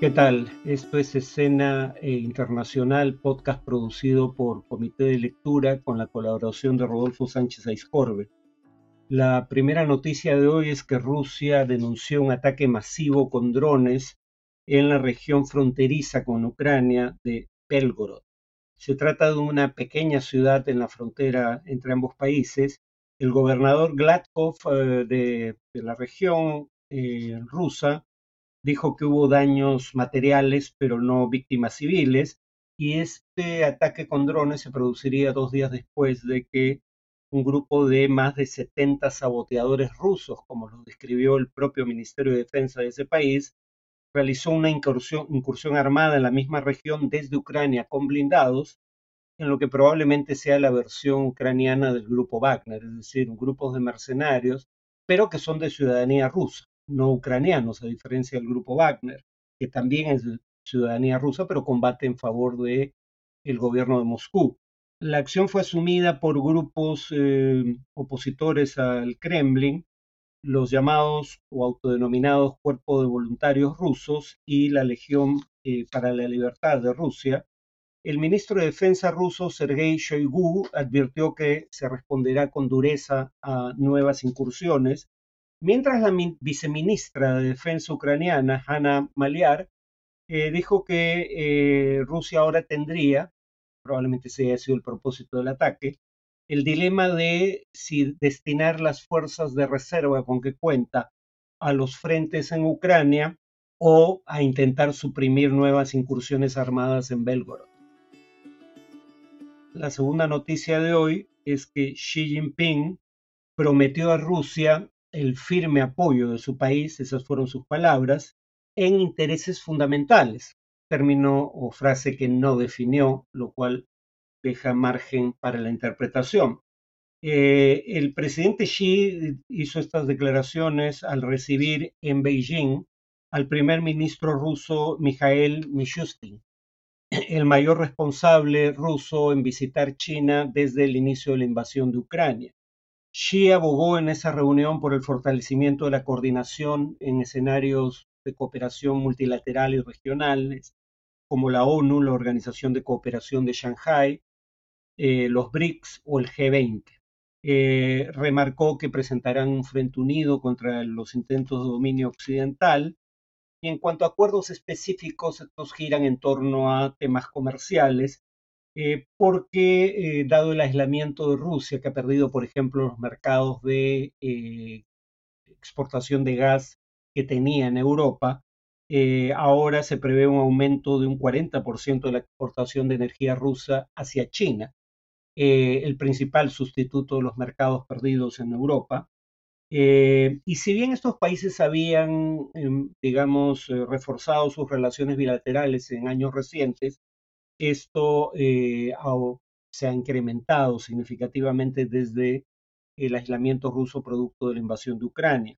¿Qué tal? Esto es Escena eh, Internacional, podcast producido por Comité de Lectura con la colaboración de Rodolfo Sánchez Aizcorbe. La primera noticia de hoy es que Rusia denunció un ataque masivo con drones en la región fronteriza con Ucrania de Belgorod. Se trata de una pequeña ciudad en la frontera entre ambos países. El gobernador Gladkov eh, de, la región eh, rusa dijo que hubo daños materiales, pero no víctimas civiles, y este ataque con drones se produciría dos días después de que un grupo de más de 70 saboteadores rusos, como lo describió el propio Ministerio de Defensa de ese país, realizó una incursión, incursión armada en la misma región desde Ucrania con blindados, en lo que probablemente sea la versión ucraniana del grupo Wagner, es decir, grupos de mercenarios, pero que son de ciudadanía rusa no ucranianos, a diferencia del grupo Wagner, que también es ciudadanía rusa, pero combate en favor de el gobierno de Moscú. La acción fue asumida por grupos eh, opositores al Kremlin, los llamados o autodenominados Cuerpo de Voluntarios Rusos y la Legión eh, para la Libertad de Rusia. El ministro de Defensa ruso, Sergei Shoigu, advirtió que se responderá con dureza a nuevas incursiones Mientras la viceministra de Defensa ucraniana, Hanna Maliar, eh, dijo que eh, Rusia ahora tendría, probablemente ese haya sido el propósito del ataque, el dilema de si destinar las fuerzas de reserva con que cuenta a los frentes en Ucrania o a intentar suprimir nuevas incursiones armadas en Belgorod. La segunda noticia de hoy es que Xi Jinping prometió a Rusia el firme apoyo de su país, esas fueron sus palabras, en intereses fundamentales, término o frase que no definió, lo cual deja margen para la interpretación. Eh, el presidente Xi hizo estas declaraciones al recibir en Beijing al primer ministro ruso Mikhail Mishustin, el mayor responsable ruso en visitar China desde el inicio de la invasión de Ucrania. Xi abogó en esa reunión por el fortalecimiento de la coordinación en escenarios de cooperación multilateral y regionales, como la ONU, la Organización de Cooperación de Shanghai, eh, los BRICS o el G20. Eh, remarcó que presentarán un frente unido contra los intentos de dominio occidental y en cuanto a acuerdos específicos, estos giran en torno a temas comerciales eh, porque eh, dado el aislamiento de Rusia, que ha perdido, por ejemplo, los mercados de eh, exportación de gas que tenía en Europa, ahora se prevé un aumento de un 40% de la exportación de energía rusa hacia China, el principal sustituto de los mercados perdidos en Europa. y si bien estos países habían, em, digamos, reforzado sus relaciones bilaterales en años recientes, esto eh, se ha incrementado significativamente desde el aislamiento ruso producto de la invasión de Ucrania.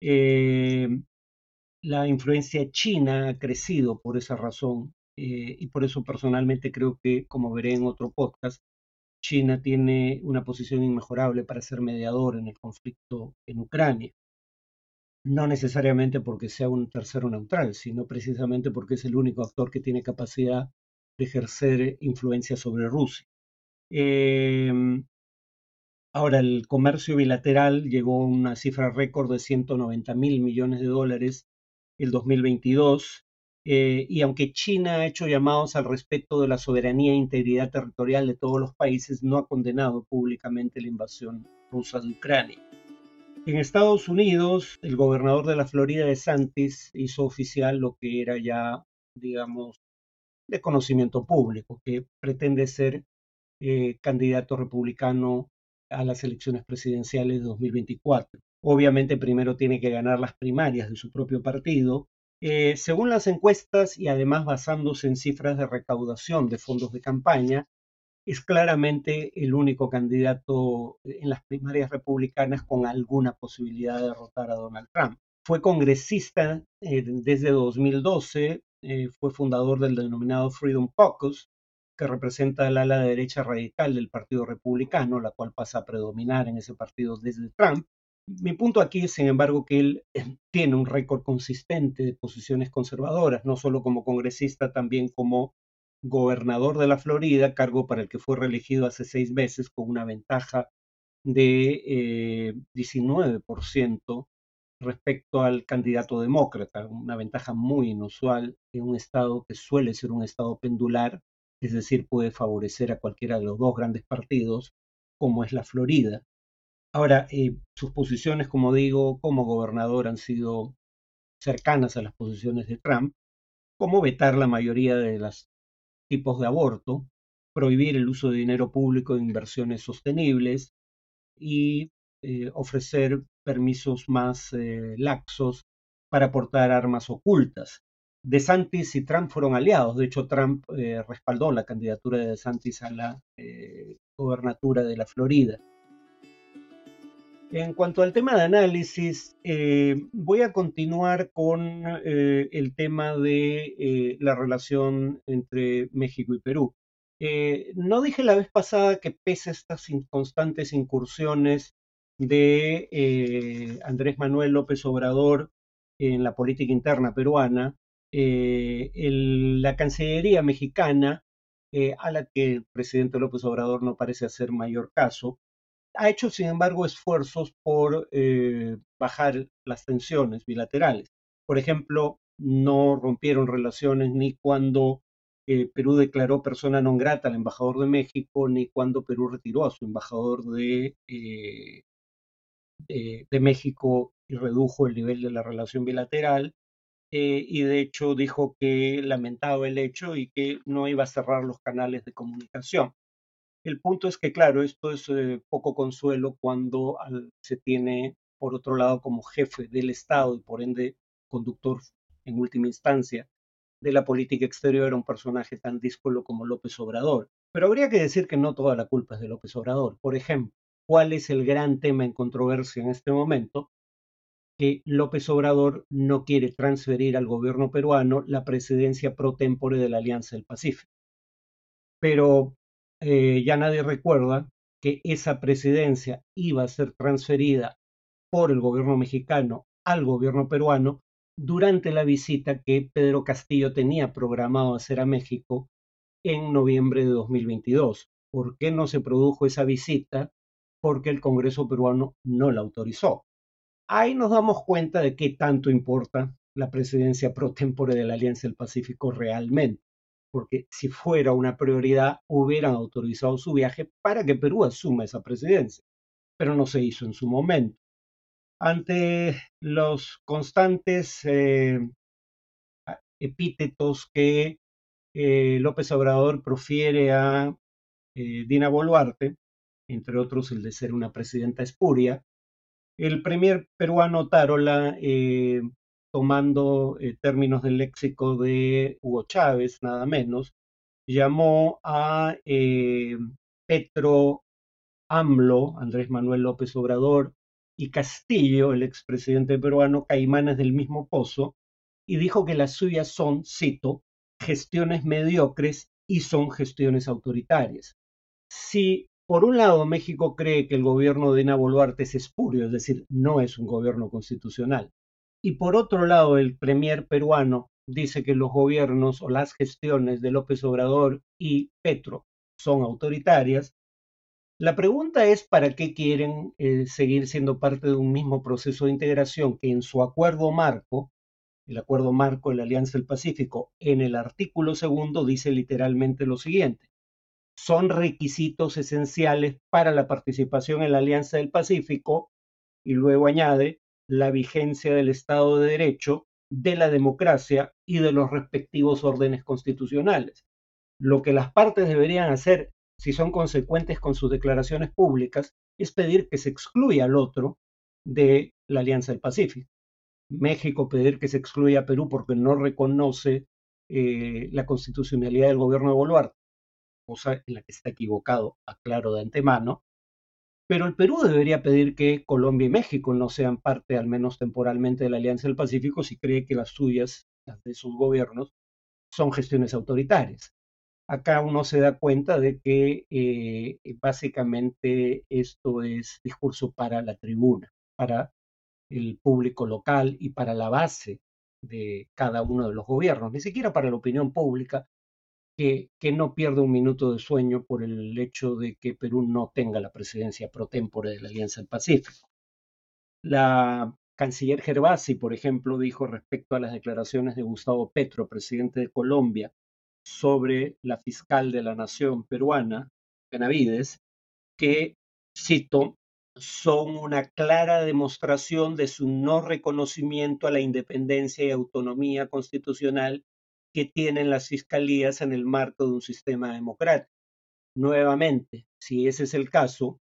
Eh, la influencia china ha crecido por esa razón eh, y por eso personalmente creo que, como veré en otro podcast, China tiene una posición inmejorable para ser mediador en el conflicto en Ucrania. No necesariamente porque sea un tercero neutral, sino precisamente porque es el único actor que tiene capacidad de ejercer influencia sobre Rusia. Em, ahora, el comercio bilateral llegó a una cifra récord de 190 mil millones de dólares el 2022, eh, y aunque China ha hecho llamados al respeto de la soberanía e integridad territorial de todos los países, no ha condenado públicamente la invasión rusa de Ucrania. En Estados Unidos, el gobernador de la Florida de Santis hizo oficial lo que era ya, digamos, de conocimiento público, que pretende ser eh, candidato republicano a las elecciones presidenciales de 2024. Obviamente primero tiene que ganar las primarias de su propio partido. Eh, según las encuestas y además basándose en cifras de recaudación de fondos de campaña, es claramente el único candidato en las primarias republicanas con alguna posibilidad de derrotar a Donald Trump. Fue congresista eh, desde 2012, eh, fue fundador del denominado Freedom Caucus, que representa el ala derecha radical del Partido Republicano, la cual pasa a predominar en ese partido desde Trump. Mi punto aquí es, sin embargo, que él tiene un récord consistente de posiciones conservadoras, no solo como congresista, también como gobernador de la Florida, cargo para el que fue reelegido hace seis meses con una ventaja de eh, 19% respecto al candidato demócrata, una ventaja muy inusual en un estado que suele ser un estado pendular, es decir, puede favorecer a cualquiera de los dos grandes partidos, como es la Florida. Ahora, eh, sus posiciones, como digo, como gobernador han sido cercanas a las posiciones de Trump, como vetar la mayoría de los tipos de aborto, prohibir el uso de dinero público en inversiones sostenibles y eh, ofrecer permisos más eh, laxos para aportar armas ocultas. De Santis y Trump fueron aliados. De hecho, Trump eh, respaldó la candidatura de De Santis a la gobernatura de la Florida. En cuanto al tema de análisis, voy a continuar con el tema de la relación entre México y Perú. no dije la vez pasada que pese a estas constantes incursiones de eh, Andrés Manuel López Obrador en la política interna peruana, eh, la Cancillería mexicana, eh, a la que el presidente López Obrador no parece hacer mayor caso, ha hecho, sin embargo, esfuerzos por bajar las tensiones bilaterales. Por ejemplo, no rompieron relaciones ni cuando Perú declaró persona non grata al embajador de México, ni cuando Perú retiró a su embajador de eh, de México y redujo el nivel de la relación bilateral eh, y de hecho dijo que lamentaba el hecho y que no iba a cerrar los canales de comunicación. El punto es que, claro, esto es eh, poco consuelo cuando se tiene, por otro lado, como jefe del Estado y por ende conductor en última instancia de la política exterior a un personaje tan díscolo como López Obrador. Pero habría que decir que no toda la culpa es de López Obrador. Por ejemplo, cuál es el gran tema en controversia en este momento, que López Obrador no quiere transferir al gobierno peruano la presidencia pro tempore de la Alianza del Pacífico. Pero eh, ya nadie recuerda que esa presidencia iba a ser transferida por el gobierno mexicano al gobierno peruano durante la visita que Pedro Castillo tenía programado hacer a México en noviembre de 2022. ¿Por qué no se produjo esa visita? Porque el Congreso peruano no la autorizó. Ahí nos damos cuenta de qué tanto importa la presidencia pro tempore de la Alianza del Pacífico realmente, porque si fuera una prioridad hubieran autorizado su viaje para que Perú asuma esa presidencia, pero no se hizo en su momento. Ante los constantes eh, epítetos que eh, López Obrador profiere a eh, Dina Boluarte, entre otros el de ser una presidenta espuria. El premier peruano Tarola, eh, tomando eh, términos del léxico de Hugo Chávez, nada menos, llamó a eh, Petro AMLO, Andrés Manuel López Obrador, y Castillo, el expresidente peruano, caimanes del mismo pozo, y dijo que las suyas son, cito, gestiones mediocres y son gestiones autoritarias. Si por un lado, México cree que el gobierno de Dina Boluarte es espurio, es decir, no es un gobierno constitucional. Y por otro lado, el premier peruano dice que los gobiernos o las gestiones de López Obrador y Petro son autoritarias. La pregunta es para qué quieren eh, seguir siendo parte de un mismo proceso de integración que en su acuerdo marco, el acuerdo marco de la Alianza del Pacífico, en el artículo segundo dice literalmente lo siguiente son requisitos esenciales para la participación en la Alianza del Pacífico y luego añade la vigencia del Estado de Derecho, de la democracia y de los respectivos órdenes constitucionales. Lo que las partes deberían hacer, si son consecuentes con sus declaraciones públicas, es pedir que se excluya al otro de la Alianza del Pacífico. México pedir que se excluya a Perú porque no reconoce eh, la constitucionalidad del gobierno de Boluarte cosa en la que está equivocado, aclaro de antemano, pero el Perú debería pedir que Colombia y México no sean parte, al menos temporalmente, de la Alianza del Pacífico si cree que las suyas, las de sus gobiernos, son gestiones autoritarias. Acá uno se da cuenta de que eh, básicamente esto es discurso para la tribuna. para el público local y para la base de cada uno de los gobiernos, ni siquiera para la opinión pública, que, no pierda un minuto de sueño por el hecho de que Perú no tenga la presidencia pro tempore de la Alianza del Pacífico. La canciller Gervasi, por ejemplo, dijo respecto a las declaraciones de Gustavo Petro, presidente de Colombia, sobre la fiscal de la nación peruana, Benavides, que, cito, son una clara demostración de su no reconocimiento a la independencia y autonomía constitucional que tienen las fiscalías en el marco de un sistema democrático. Nuevamente, si ese es el caso,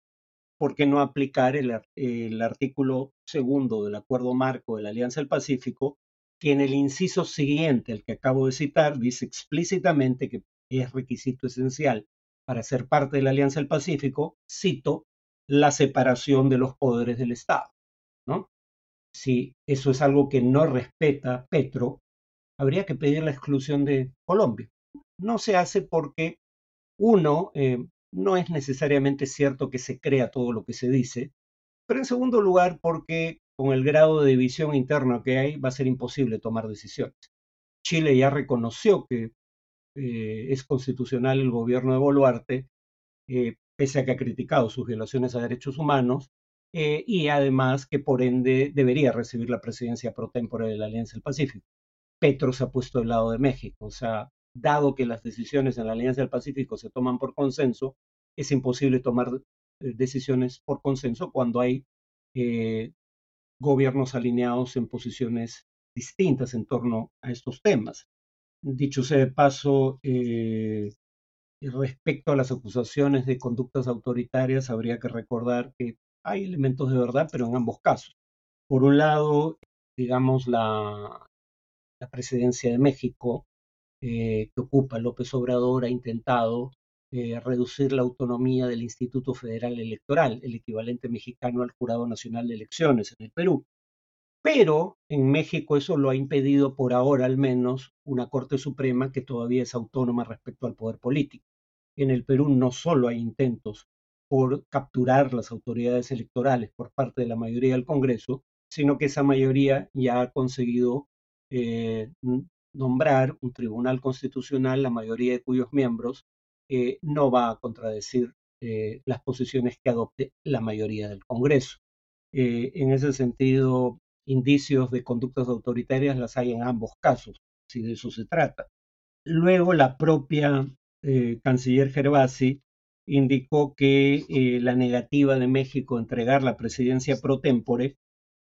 ¿por qué no aplicar el, el, artículo segundo del Acuerdo Marco de la Alianza del Pacífico, que en el inciso siguiente, el que acabo de citar, dice explícitamente que es requisito esencial para ser parte de la Alianza del Pacífico, cito, la separación de los poderes del Estado. ¿no? Si eso es algo que no respeta Petro, habría que pedir la exclusión de Colombia. No se hace porque, uno, eh, no es necesariamente cierto que se crea todo lo que se dice, pero en segundo lugar porque con el grado de división interna que hay va a ser imposible tomar decisiones. Chile ya reconoció que eh, es constitucional el gobierno de Boluarte, eh, pese a que ha criticado sus violaciones a derechos humanos, y además que por ende debería recibir la presidencia pro tempore de la Alianza del Pacífico. Petro se ha puesto del lado de México, o sea, dado que las decisiones en la Alianza del Pacífico se toman por consenso, es imposible tomar eh, decisiones por consenso cuando hay eh, gobiernos alineados en posiciones distintas en torno a estos temas. Dicho sea de paso, eh, respecto a las acusaciones de conductas autoritarias, habría que recordar que hay elementos de verdad, pero en ambos casos. Por un lado, digamos, la, la presidencia de México eh, que ocupa López Obrador ha intentado eh, reducir la autonomía del Instituto Federal Electoral, el equivalente mexicano al Jurado Nacional de Elecciones en el Perú. Pero en México eso lo ha impedido por ahora al menos una Corte Suprema que todavía es autónoma respecto al poder político. En el Perú no solo hay intentos por capturar las autoridades electorales por parte de la mayoría del Congreso, sino que esa mayoría ya ha conseguido eh, nombrar un tribunal constitucional, la mayoría de cuyos miembros eh, no va a contradecir eh, las posiciones que adopte la mayoría del Congreso. en ese sentido, indicios de conductas autoritarias las hay en ambos casos, si de eso se trata. Luego, la propia canciller Gervasi indicó que la negativa de México a entregar la presidencia pro tempore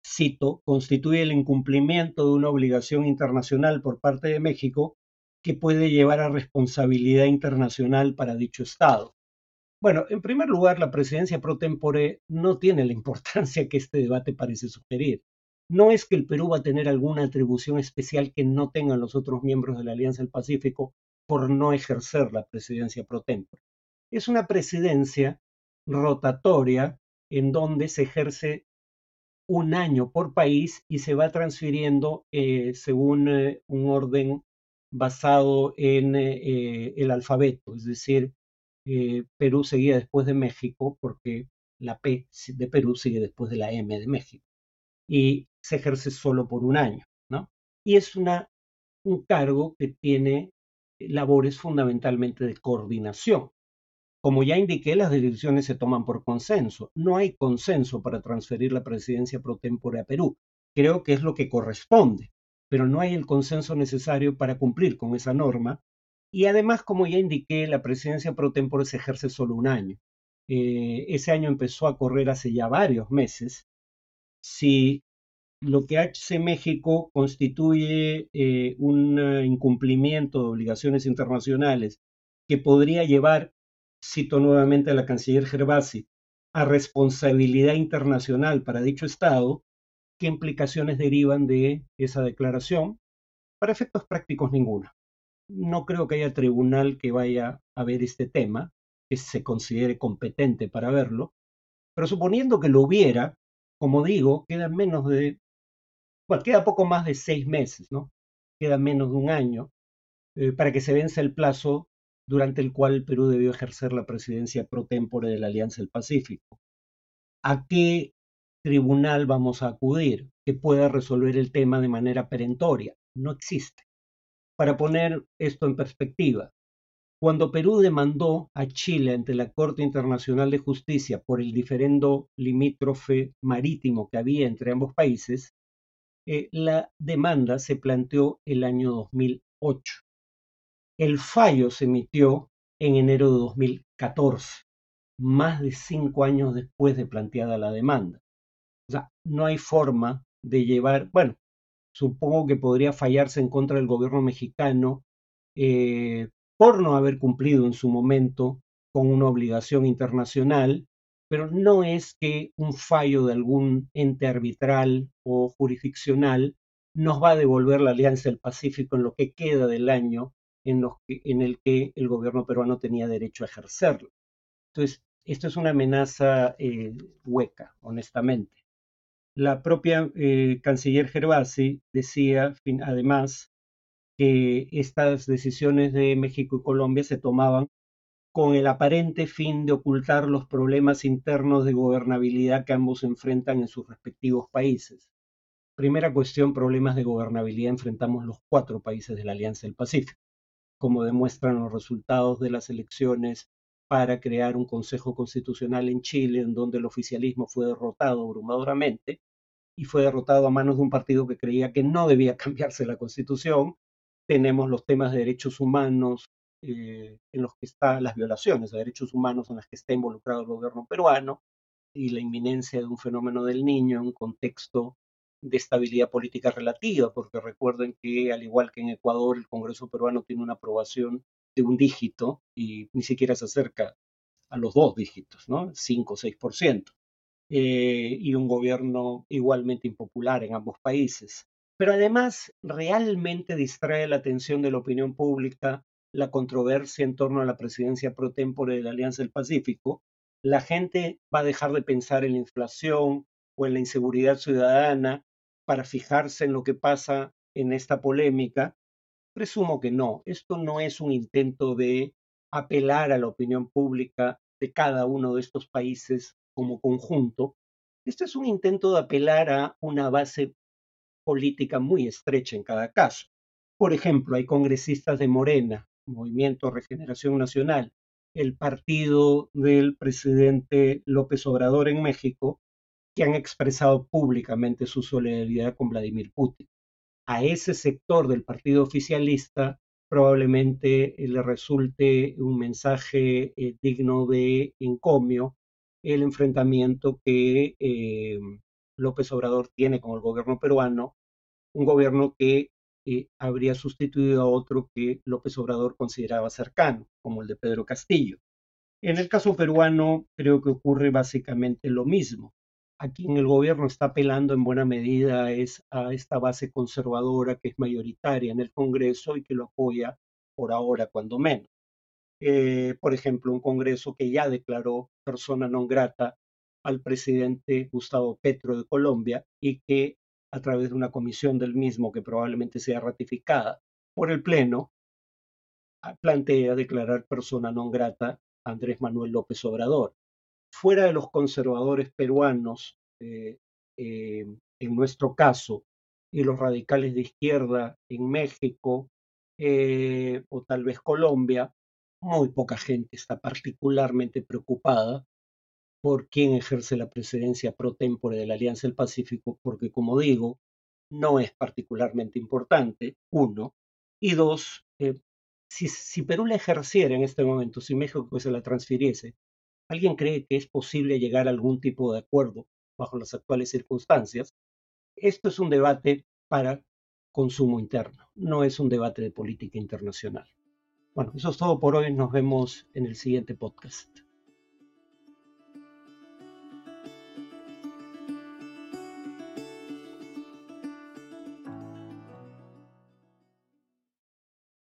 cito, constituye el incumplimiento de una obligación internacional por parte de México que puede llevar a responsabilidad internacional para dicho Estado. Bueno, en primer lugar, la presidencia pro tempore no tiene la importancia que este debate parece sugerir. No es que el Perú va a tener alguna atribución especial que no tengan los otros miembros de la Alianza del Pacífico por no ejercer la presidencia pro tempore. Es una presidencia rotatoria en donde se ejerce un año por país y se va transfiriendo eh, según eh, un orden basado en eh, el alfabeto, es decir, Perú seguía después de México porque la P de Perú sigue después de la M de México y se ejerce solo por un año, ¿no? Y es una, un cargo que tiene labores fundamentalmente de coordinación. Como ya indiqué, las decisiones se toman por consenso. No hay consenso para transferir la presidencia pro tempore a Perú. Creo que es lo que corresponde, pero no hay el consenso necesario para cumplir con esa norma. Y además, como ya indiqué, la presidencia pro tempore se ejerce solo un año. Eh, ese año empezó a correr hace ya varios meses. Si lo que hace México constituye eh, un incumplimiento de obligaciones internacionales que podría llevar cito nuevamente a la canciller Gervasi, a responsabilidad internacional para dicho Estado, ¿qué implicaciones derivan de esa declaración? Para efectos prácticos, ninguna. No creo que haya tribunal que vaya a ver este tema, que se considere competente para verlo, pero suponiendo que lo hubiera, como digo, queda menos de, bueno, queda poco más de seis meses, ¿no? Queda menos de un año eh, para que se vence el plazo durante el cual Perú debió ejercer la presidencia pro tempore de la Alianza del Pacífico. ¿A qué tribunal vamos a acudir que pueda resolver el tema de manera perentoria. No existe. Para poner esto en perspectiva, cuando Perú demandó a Chile ante la Corte Internacional de Justicia por el diferendo limítrofe marítimo que había entre ambos países, eh, la demanda se planteó el año 2008. El fallo se emitió en enero de 2014, más de cinco años después de planteada la demanda. O sea, no hay forma de llevar, bueno, supongo que podría fallarse en contra del gobierno mexicano eh, por no haber cumplido en su momento con una obligación internacional, pero no es que un fallo de algún ente arbitral o jurisdiccional nos va a devolver la Alianza del Pacífico en lo que queda del año en, el que el gobierno peruano tenía derecho a ejercerlo. Entonces, esto es una amenaza eh, hueca, honestamente. La propia eh, canciller Gervasi decía, además, que estas decisiones de México y Colombia se tomaban con el aparente fin de ocultar los problemas internos de gobernabilidad que ambos enfrentan en sus respectivos países. Primera cuestión, problemas de gobernabilidad enfrentamos los cuatro países de la Alianza del Pacífico, como demuestran los resultados de las elecciones para crear un Consejo Constitucional en Chile, en donde el oficialismo fue derrotado abrumadoramente y fue derrotado a manos de un partido que creía que no debía cambiarse la Constitución. Tenemos los temas de derechos humanos eh, en los que están las violaciones de derechos humanos en las que está involucrado el gobierno peruano y la inminencia de un fenómeno del niño en un contexto de estabilidad política relativa, porque recuerden que al igual que en Ecuador, el Congreso peruano tiene una aprobación de un dígito y ni siquiera se acerca a los dos dígitos, ¿no? 5 o 6%, eh, y un gobierno igualmente impopular en ambos países. Pero además realmente distrae la atención de la opinión pública la controversia en torno a la presidencia pro tempore de la Alianza del Pacífico, la gente va a dejar de pensar en la inflación o en la inseguridad ciudadana para fijarse en lo que pasa en esta polémica. Presumo que no, esto no es un intento de apelar a la opinión pública de cada uno de estos países como conjunto. Esto es un intento de apelar a una base política muy estrecha en cada caso. Por ejemplo, hay congresistas de Morena, Movimiento Regeneración Nacional, el partido del presidente López Obrador en México, que han expresado públicamente su solidaridad con Vladimir Putin. A ese sector del partido oficialista probablemente le resulte un mensaje eh, digno de encomio el enfrentamiento que eh, López Obrador tiene con el gobierno peruano, un gobierno que eh, habría sustituido a otro que López Obrador consideraba cercano, como el de Pedro Castillo. En el caso peruano creo que ocurre básicamente lo mismo. A quien el gobierno está apelando en buena medida es a esta base conservadora que es mayoritaria en el Congreso y que lo apoya por ahora, cuando menos. Eh, por ejemplo, un Congreso que ya declaró persona non grata al presidente Gustavo Petro de Colombia y que a través de una comisión del mismo que probablemente sea ratificada por el Pleno, plantea declarar persona non grata a Andrés Manuel López Obrador. Fuera de los conservadores peruanos, eh, eh, en nuestro caso, y los radicales de izquierda en México eh, o tal vez Colombia, muy poca gente está particularmente preocupada por quién ejerce la presidencia pro tempore de la Alianza del Pacífico, porque como digo, no es particularmente importante, uno, y dos, eh, si, Perú la ejerciera en este momento, si México se la transfiriese, ¿alguien cree que es posible llegar a algún tipo de acuerdo bajo las actuales circunstancias? Esto es un debate para consumo interno, no es un debate de política internacional. Bueno, eso es todo por hoy, nos vemos en el siguiente podcast.